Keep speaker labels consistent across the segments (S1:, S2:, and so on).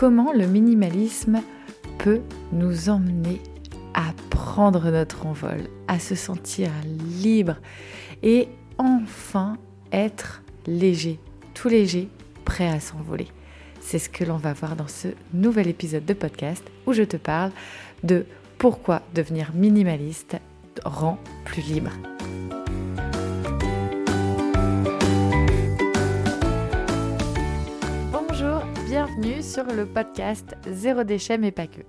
S1: comment le minimalisme peut nous emmener à prendre notre envol, à se sentir libre et enfin être léger, tout léger, prêt à s'envoler. C'est ce que l'on va voir dans ce nouvel épisode de podcast où je te parle de pourquoi devenir minimaliste rend plus libre. Bienvenue sur le podcast Zéro déchet mais pas que.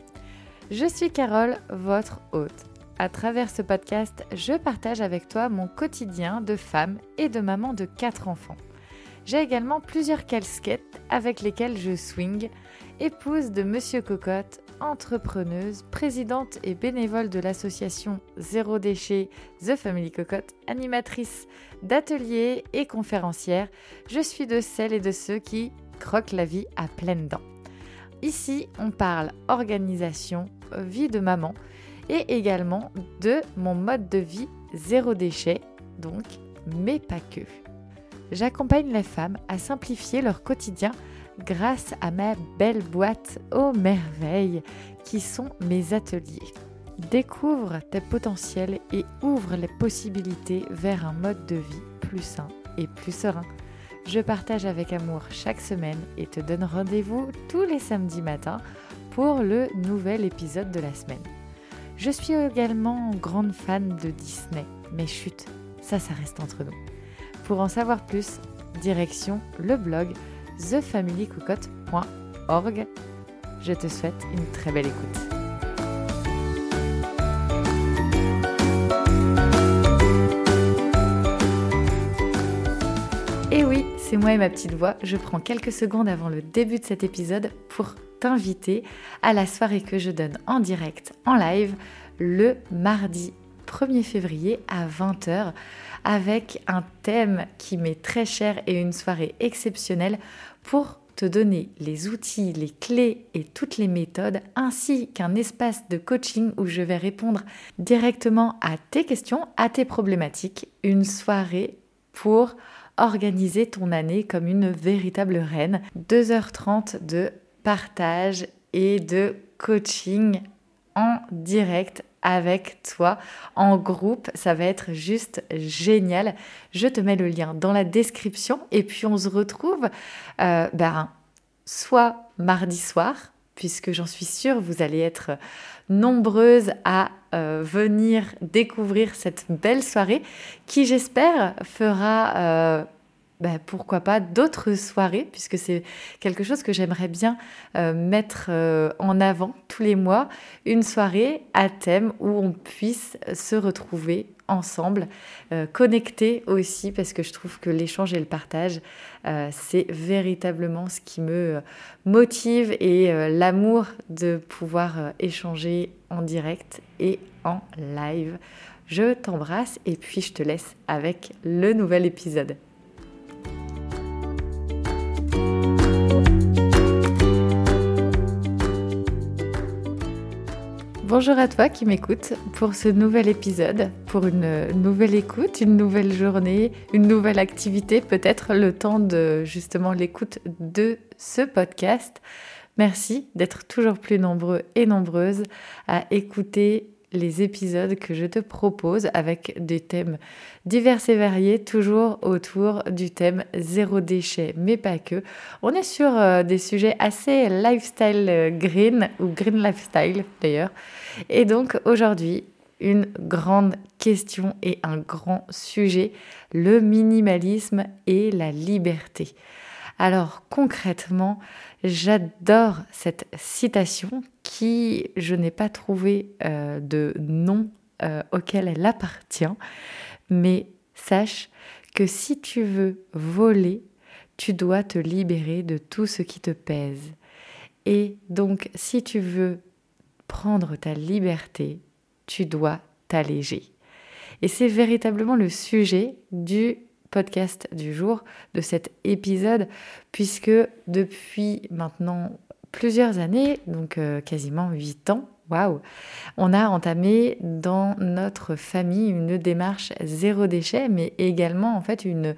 S1: Je suis Carole, votre hôte. À travers ce podcast, je partage avec toi mon quotidien de femme et de maman de quatre enfants. J'ai également plusieurs casquettes avec lesquelles je swing, épouse de Monsieur Cocotte, entrepreneuse, présidente et bénévole de l'association Zéro Déchet The Family Cocotte, animatrice d'ateliers et conférencière, je suis de celles et de ceux qui croquent la vie à pleines dents. Ici, on parle organisation, vie de maman et également de mon mode de vie zéro déchet, donc, mais pas que. J'accompagne les femmes à simplifier leur quotidien grâce à ma belle boîte aux merveilles qui sont mes ateliers. Découvre tes potentiels et ouvre les possibilités vers un mode de vie plus sain et plus serein. Je partage avec amour chaque semaine et te donne rendez-vous tous les samedis matins pour le nouvel épisode de la semaine. Je suis également grande fan de Disney, mais chut, ça, ça reste entre nous. Pour en savoir plus, direction le blog thefamilycocotte.org. Je te souhaite une très belle écoute. Moi et ma petite voix. Je prends quelques secondes avant le début de cet épisode pour t'inviter à la soirée que je donne en direct, en live, le mardi 1er février à 20h avec un thème qui m'est très cher et une soirée exceptionnelle pour te donner les outils, les clés et toutes les méthodes, ainsi qu'un espace de coaching où je vais répondre directement à tes questions, à tes problématiques. Une soirée pour organiser ton année comme une véritable reine. 2h30 de partage et de coaching en direct avec toi en groupe. Ça va être juste génial. Je te mets le lien dans la description et puis on se retrouve euh, ben, soit mardi soir, puisque j'en suis sûre, vous allez être nombreuses à euh, venir découvrir cette belle soirée qui, j'espère, fera... Euh, bah, pourquoi pas d'autres soirées, puisque c'est quelque chose que j'aimerais bien euh, mettre euh, en avant tous les mois, une soirée à thème où on puisse se retrouver ensemble, euh, connecter aussi, parce que je trouve que l'échange et le partage, c'est véritablement ce qui me motive et l'amour de pouvoir échanger en direct et en live. Je t'embrasse et puis je te laisse avec le nouvel épisode. Bonjour à toi qui m'écoute pour ce nouvel épisode, pour une nouvelle écoute, une nouvelle journée, une nouvelle activité, peut-être le temps de justement l'écoute de ce podcast. Merci d'être toujours plus nombreux et nombreuses à écouter les épisodes que je te propose avec des thèmes divers et variés, toujours autour du thème zéro déchet, mais pas que. On est sur euh, des sujets assez lifestyle euh, green ou green lifestyle d'ailleurs. Et donc aujourd'hui, une grande question et un grand sujet, le minimalisme et la liberté. Alors concrètement, j'adore cette citation qui, je n'ai pas trouvé euh, de nom euh, auquel elle appartient, mais sache que si tu veux voler, tu dois te libérer de tout ce qui te pèse. Et donc, si tu veux prendre ta liberté, tu dois t'alléger. Et c'est véritablement le sujet du podcast du jour, de cet épisode, puisque depuis maintenant plusieurs années, donc euh, quasiment huit ans, waouh, on a entamé dans notre famille une démarche zéro déchet, mais également en fait une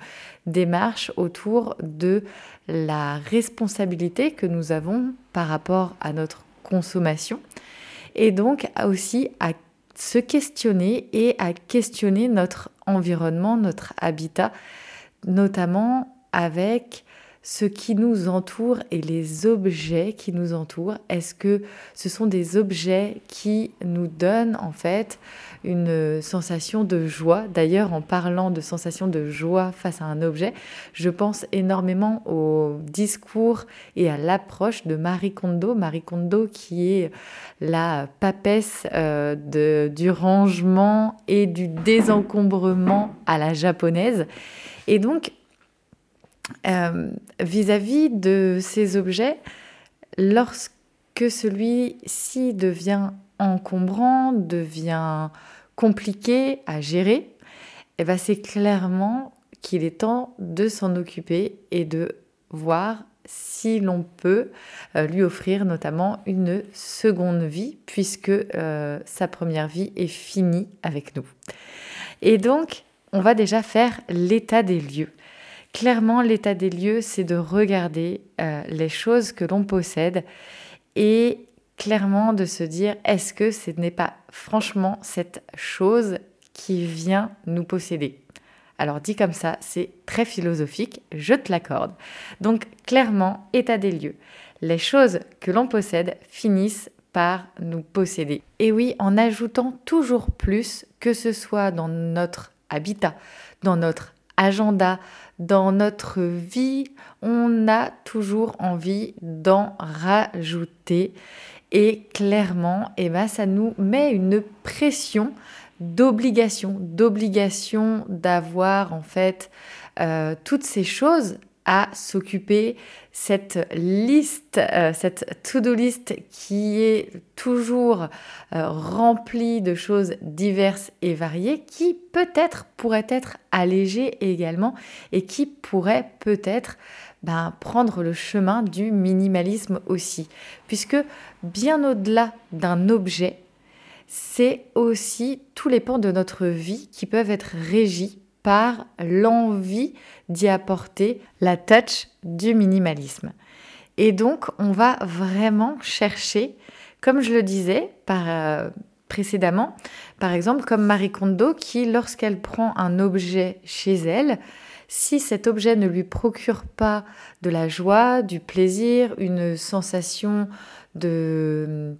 S1: démarche autour de la responsabilité que nous avons par rapport à notre consommation et donc aussi à se questionner et à questionner notre environnement, notre habitat, notamment avec ce qui nous entoure et les objets qui nous entourent. Est-ce que ce sont des objets qui nous donnent en fait une sensation de joie? D'ailleurs, en parlant de sensation de joie face à un objet, je pense énormément au discours et à l'approche de Marie Kondo. Marie Kondo qui est la papesse euh, du rangement et du désencombrement à la japonaise. Et donc, euh, vis-à-vis de ces objets, lorsque celui-ci devient encombrant, devient compliqué à gérer, eh ben c'est clairement qu'il est temps de s'en occuper et de voir si l'on peut euh, lui offrir notamment une seconde vie puisque euh, sa première vie est finie avec nous. Et donc, on va déjà faire l'état des lieux. Clairement, l'état des lieux, c'est de regarder euh, les choses que l'on possède et clairement de se dire est-ce que ce n'est pas franchement cette chose qui vient nous posséder? Alors dit comme ça, c'est très philosophique, je te l'accorde. Donc clairement, état des lieux. Les choses que l'on possède finissent par nous posséder. Et oui, en ajoutant toujours plus, que ce soit dans notre habitat, dans notre agenda, dans notre vie, on a toujours envie d'en rajouter. Et clairement, eh ben, ça nous met une pression d'obligation, d'obligation d'avoir en fait euh, toutes ces choses à s'occuper, cette liste, euh, cette to-do list qui est toujours euh, remplie de choses diverses et variées, qui peut-être pourrait être allégée également et qui pourrait peut-être ben, prendre le chemin du minimalisme aussi. Puisque bien au-delà d'un objet, c'est aussi tous les pans de notre vie qui peuvent être régis par l'envie d'y apporter la touch du minimalisme. Et donc, on va vraiment chercher, comme je le disais euh, précédemment, par exemple, comme Marie Kondo, qui, lorsqu'elle prend un objet chez elle, si cet objet ne lui procure pas de la joie, du plaisir, une sensation de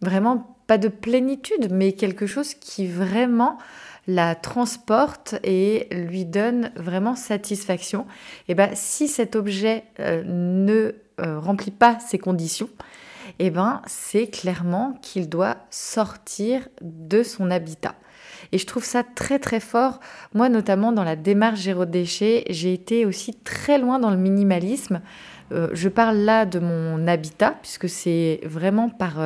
S1: vraiment pas de plénitude, mais quelque chose qui vraiment la transporte et lui donne vraiment satisfaction. Et ben si cet objet euh, ne euh, remplit pas ces conditions, et ben c'est clairement qu'il doit sortir de son habitat. Et je trouve ça très très fort. Moi notamment dans la démarche zéro déchet, j'ai été aussi très loin dans le minimalisme. Euh, je parle là de mon habitat puisque c'est vraiment par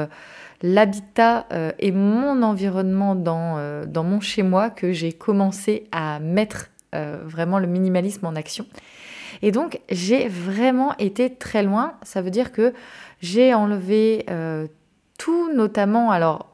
S1: l'habitat euh, et mon environnement dans, euh, dans mon chez-moi que j'ai commencé à mettre euh, vraiment le minimalisme en action. Et donc j'ai vraiment été très loin. Ça veut dire que j'ai enlevé tout, notamment, alors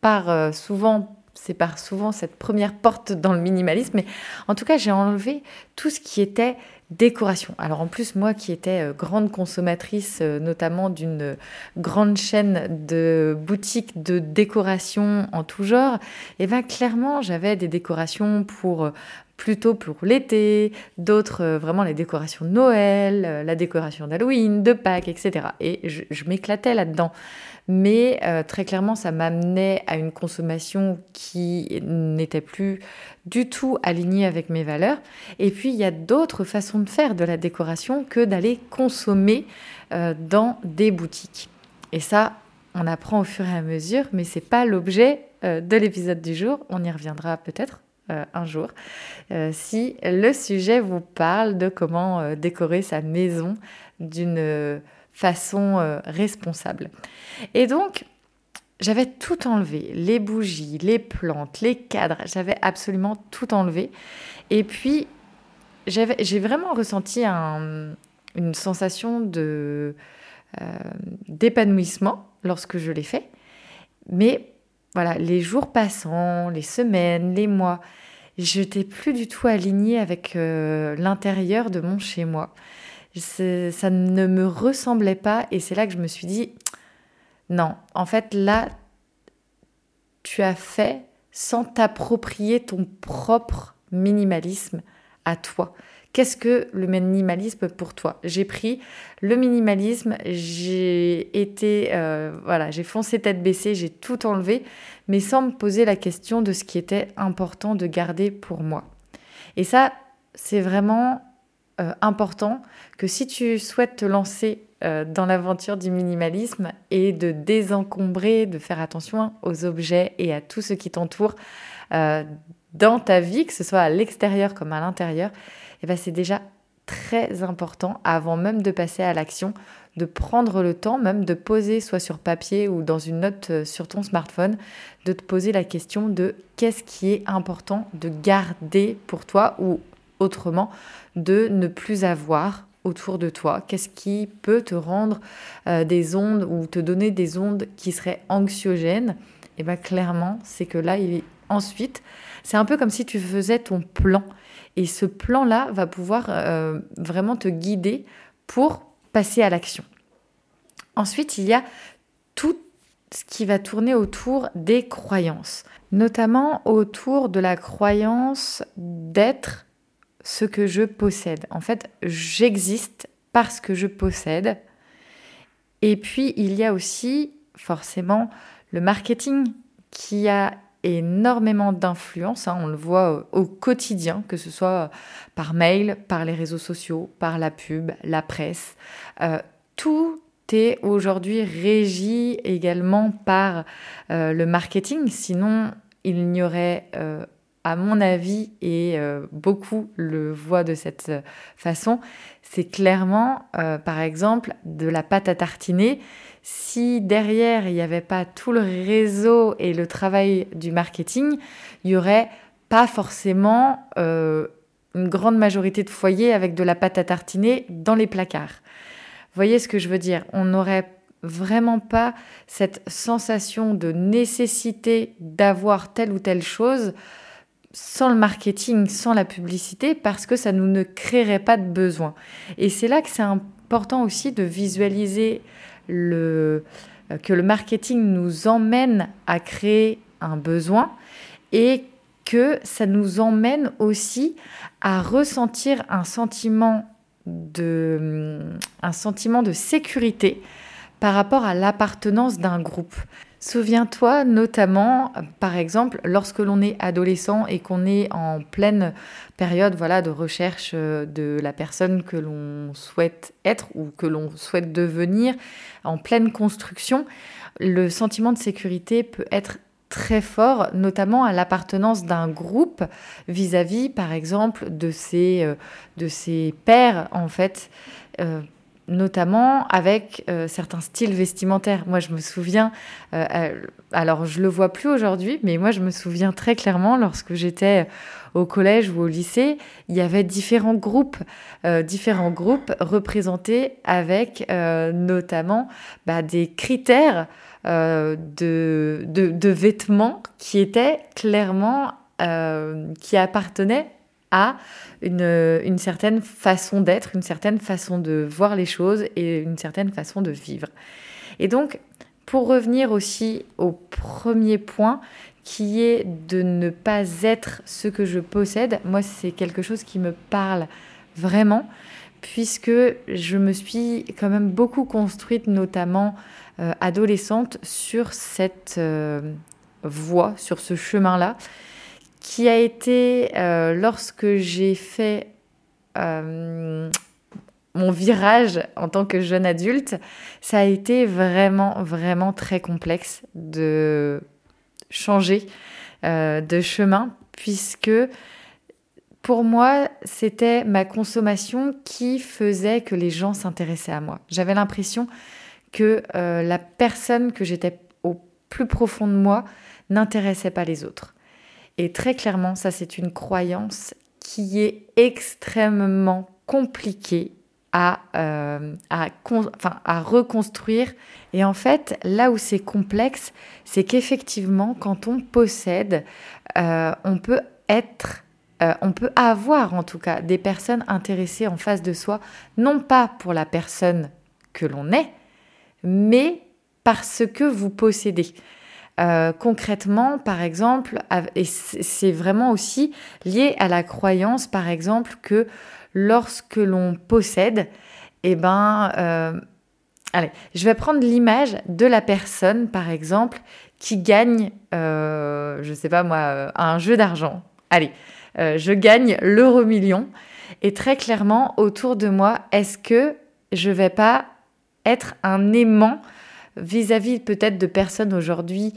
S1: par souvent c'est par souvent cette première porte dans le minimalisme, mais en tout cas j'ai enlevé tout ce qui était décoration. Alors en plus, moi qui étais euh, grande consommatrice, euh, notamment d'une grande chaîne de boutiques de décoration en tout genre, et eh bien clairement, j'avais des décorations pour euh, plutôt pour l'été, d'autres vraiment les décorations de Noël, la décoration d'Halloween, de Pâques, etc. Et je m'éclatais là-dedans mais euh, très clairement, ça m'amenait à une consommation qui n'était plus du tout alignée avec mes valeurs. Et puis, il y a d'autres façons de faire de la décoration que d'aller consommer euh, dans des boutiques. Et ça, on apprend au fur et à mesure, mais c'est pas l'objet euh, de l'épisode du jour. On y reviendra peut-être un jour, si le sujet vous parle de comment décorer sa maison d'une façon euh, responsable. Et donc, j'avais tout enlevé, les bougies, les plantes, les cadres, j'avais absolument tout enlevé. Et puis, j'ai vraiment ressenti une sensation de euh, d'épanouissement lorsque je l'ai fait. Mais voilà, les jours passant, les semaines, les mois, je n'étais plus du tout alignée avec euh, l'intérieur de mon chez-moi. Ça ne me ressemblait pas et c'est là que je me suis dit, non, en fait là, tu as fait sans t'approprier ton propre minimalisme à toi. Qu'est-ce que le minimalisme pour toi? J'ai pris le minimalisme, j'ai été, euh, voilà, j'ai foncé tête baissée, j'ai tout enlevé, mais sans me poser la question de ce qui était important de garder pour moi. Et ça, c'est vraiment euh, important que si tu souhaites te lancer euh, dans l'aventure du minimalisme et de désencombrer, de faire attention aux objets et à tout ce qui t'entoure dans ta vie, que ce soit à l'extérieur comme à l'intérieur, eh ben, c'est déjà très important avant même de passer à l'action, de prendre le temps même de poser soit sur papier ou dans une note euh, sur ton smartphone, de te poser la question de qu'est-ce qui est important de garder pour toi ou autrement de ne plus avoir autour de toi. Qu'est-ce qui peut te rendre euh, des ondes ou te donner des ondes qui seraient anxiogènes? Et eh bien clairement, c'est que là, ensuite, c'est un peu comme si tu faisais ton plan. Et ce plan-là va pouvoir euh, vraiment te guider pour passer à l'action. Ensuite, il y a tout ce qui va tourner autour des croyances, notamment autour de la croyance d'être ce que je possède. En fait, j'existe parce que je possède. Et puis, il y a aussi forcément le marketing qui a énormément d'influence, hein. on le voit euh, au quotidien, que ce soit euh, par mail, par les réseaux sociaux, par la pub, la presse. Euh, tout est aujourd'hui régi également par le marketing, sinon il n'y aurait, à mon avis, et beaucoup le voient de cette façon, c'est clairement, par exemple, de la pâte à tartiner si derrière il n'y avait pas tout le réseau et le travail du marketing, il n'y aurait pas forcément euh, une grande majorité de foyers avec de la pâte à tartiner dans les placards. Vous voyez ce que je veux dire? On n'aurait vraiment pas cette sensation de nécessité d'avoir telle ou telle chose sans le marketing, sans la publicité, parce que ça nous ne créerait pas de besoin. Et c'est là que c'est important aussi de visualiser le, euh, que le marketing nous emmène à créer un besoin et que ça nous emmène aussi à ressentir un sentiment de, un sentiment de sécurité par rapport à l'appartenance d'un groupe. Souviens-toi notamment, par exemple, lorsque l'on est adolescent et qu'on est en pleine période voilà, de recherche euh, de la personne que l'on souhaite être ou que l'on souhaite devenir, en pleine construction, le sentiment de sécurité peut être très fort, notamment à l'appartenance d'un groupe vis-à-vis, par exemple, de ses, euh, de ses pairs, en fait. Euh, notamment avec euh, certains styles vestimentaires. Moi, je me souviens, euh, euh, alors je le vois plus aujourd'hui, mais moi, je me souviens très clairement lorsque j'étais au collège ou au lycée, il y avait différents groupes, différents groupes représentés avec notamment bah, des critères de, de, de, vêtements qui étaient clairement, qui appartenaient à une, certaine façon d'être, une certaine façon de voir les choses et une certaine façon de vivre. Et donc, pour revenir aussi au premier point, qui est de ne pas être ce que je possède, moi c'est quelque chose qui me parle vraiment, puisque je me suis quand même beaucoup construite, notamment euh, adolescente, sur cette euh, voie, sur ce chemin-là qui a été euh, lorsque j'ai fait euh, mon virage en tant que jeune adulte, ça a été vraiment, vraiment très complexe de changer euh, de chemin, puisque pour moi, c'était ma consommation qui faisait que les gens s'intéressaient à moi. J'avais l'impression que la personne que j'étais au plus profond de moi n'intéressait pas les autres. Et très clairement, ça c'est une croyance qui est extrêmement compliquée à, euh, à reconstruire. Et en fait, là où c'est complexe, c'est qu'effectivement, quand on possède, euh, on peut être euh, on peut avoir en tout cas des personnes intéressées en face de soi, non pas pour la personne que l'on est, mais parce que vous possédez. Euh, concrètement, par exemple, et c'est vraiment aussi lié à la croyance, par exemple, que lorsque l'on possède, eh ben, euh, allez, je vais prendre l'image de la personne, par exemple, qui gagne, euh, je sais pas moi, un jeu d'argent. Allez, je gagne l'euro million. Et très clairement, autour de moi, est-ce que je vais pas être un aimant vis-à-vis peut-être de personnes aujourd'hui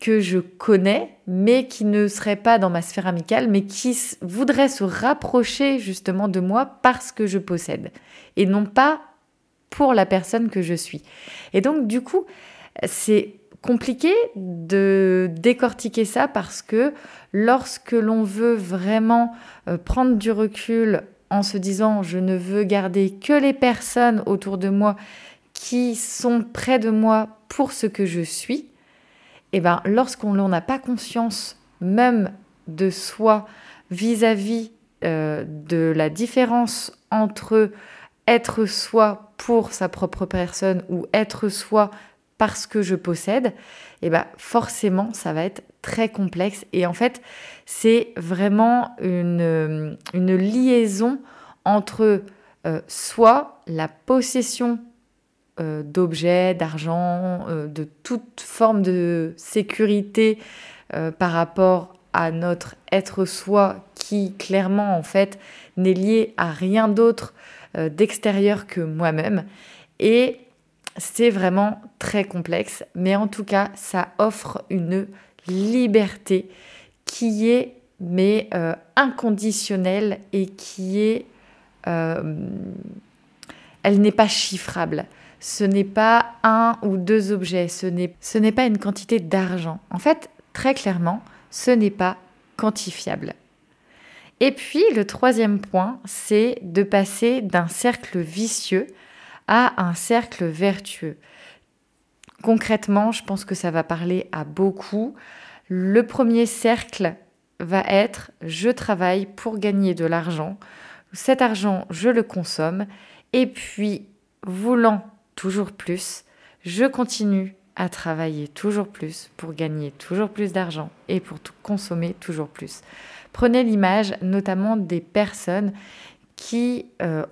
S1: que je connais, mais qui ne seraient pas dans ma sphère amicale, mais qui voudraient se rapprocher justement de moi parce que je possède, et non pas pour la personne que je suis. Et donc du coup, c'est compliqué de décortiquer ça parce que lorsque l'on veut vraiment euh, prendre du recul en se disant je ne veux garder que les personnes autour de moi qui sont près de moi pour ce que je suis, et eh ben lorsqu'on n'a pas conscience même de soi vis-à-vis euh, de la différence entre être soi pour sa propre personne ou être soi parce que je possède, et eh ben forcément ça va être très complexe. Et en fait c'est vraiment une, une liaison entre euh, soi, la possession euh, d'objets, d'argent, euh, de toute forme de sécurité euh, par rapport à notre être soi qui clairement en fait n'est lié à rien d'autre d'extérieur que moi-même. Et c'est vraiment très complexe, mais en tout cas ça offre une liberté qui est mais inconditionnelle et qui est... elle n'est pas chiffrable ce n'est pas un ou deux objets, ce n'est pas une quantité d'argent. En fait, très clairement, ce n'est pas quantifiable. Et puis, le troisième point, c'est de passer d'un cercle vicieux à un cercle vertueux. Concrètement, je pense que ça va parler à beaucoup. Le premier cercle va être je travaille pour gagner de l'argent. Cet argent, je le consomme. Et puis, voulant toujours plus, je continue à travailler toujours plus pour gagner toujours plus d'argent et pour consommer toujours plus. Prenez l'image notamment des personnes qui euh,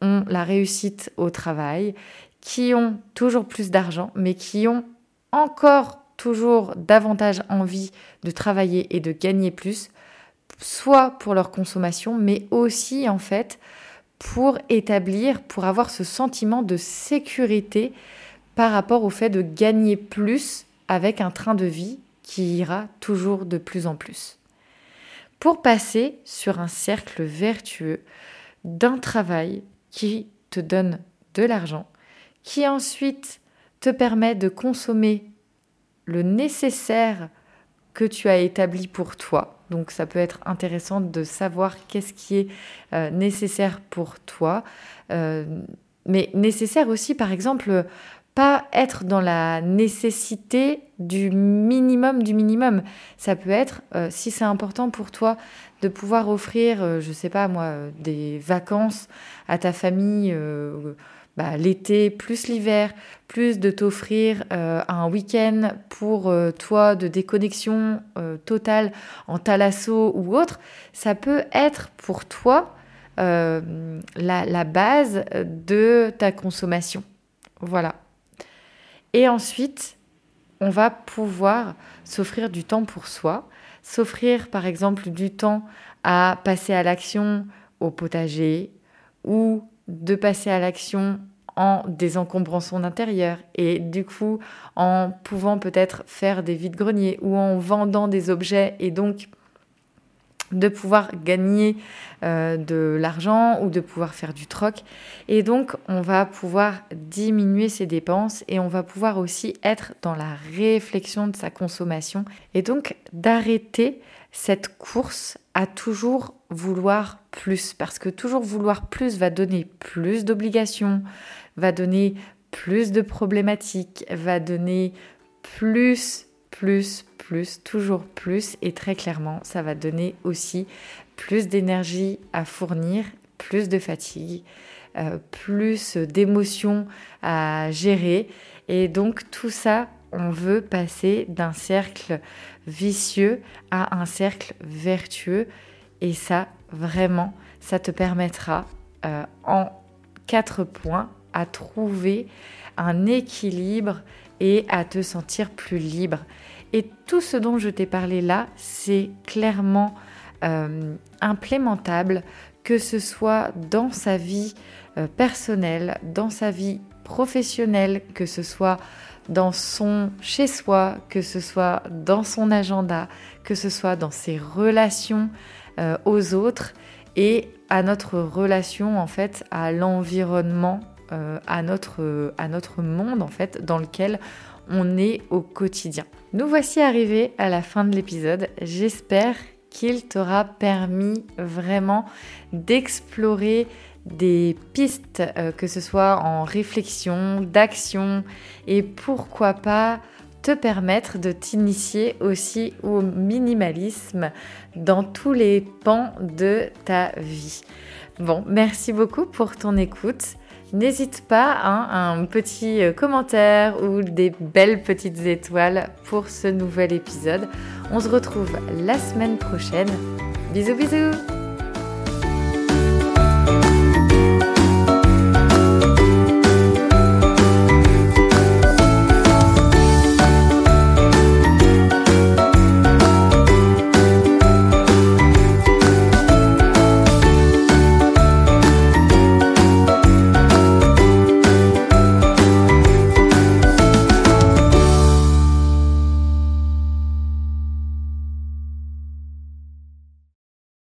S1: ont la réussite au travail, qui ont toujours plus d'argent, mais qui ont encore toujours davantage envie de travailler et de gagner plus, soit pour leur consommation, mais aussi en fait pour établir, pour avoir ce sentiment de sécurité par rapport au fait de gagner plus avec un train de vie qui ira toujours de plus en plus. Pour passer sur un cercle vertueux d'un travail qui te donne de l'argent, qui ensuite te permet de consommer le nécessaire que tu as établi pour toi, donc ça peut être intéressant de savoir qu'est-ce qui est euh, nécessaire pour toi. Euh, mais nécessaire aussi, par exemple, pas être dans la nécessité du minimum du minimum. Ça peut être, euh, si c'est important pour toi, de pouvoir offrir, je sais pas moi, des vacances à ta famille bah, l'été plus l'hiver, plus de t'offrir euh, un week-end pour euh, toi de déconnexion euh, totale en thalasso ou autre, ça peut être pour toi la, la, base de ta consommation. Voilà. Et ensuite, on va pouvoir s'offrir du temps pour soi, s'offrir par exemple du temps à passer à l'action au potager ou de passer à l'action en désencombrant son intérieur et du coup en pouvant peut-être faire des vides-greniers ou en vendant des objets et donc de pouvoir gagner euh, de l'argent ou de pouvoir faire du troc. Et donc, on va pouvoir diminuer ses dépenses et on va pouvoir aussi être dans la réflexion de sa consommation et donc d'arrêter cette course à toujours vouloir plus, parce que toujours vouloir plus va donner plus d'obligations, va donner plus de problématiques, va donner plus, plus, plus, toujours plus, et très clairement, ça va donner aussi plus d'énergie à fournir, plus de fatigue, euh, plus d'émotions à gérer. Et donc tout ça, on veut passer d'un cercle vicieux à un cercle vertueux. Et ça, vraiment, ça te permettra euh, en quatre points à trouver un équilibre et à te sentir plus libre. Et tout ce dont je t'ai parlé là, c'est clairement euh, implémentable, que ce soit dans sa vie euh, personnelle, dans sa vie professionnelle, que ce soit dans son chez-soi, que ce soit dans son agenda, que ce soit dans ses relations euh, aux autres et à notre relation en fait à l'environnement, à, notre, à notre monde en fait dans lequel on est au quotidien. Nous voici arrivés à la fin de l'épisode. J'espère qu'il t'aura permis vraiment d'explorer des pistes, euh, que ce soit en réflexion, d'action, et pourquoi pas permettre de t'initier aussi au minimalisme dans tous les pans de ta vie. Bon, merci beaucoup pour ton écoute. N'hésite pas à hein, un petit euh, commentaire ou des belles petites étoiles pour ce nouvel épisode. On se retrouve la semaine prochaine. Bisous bisous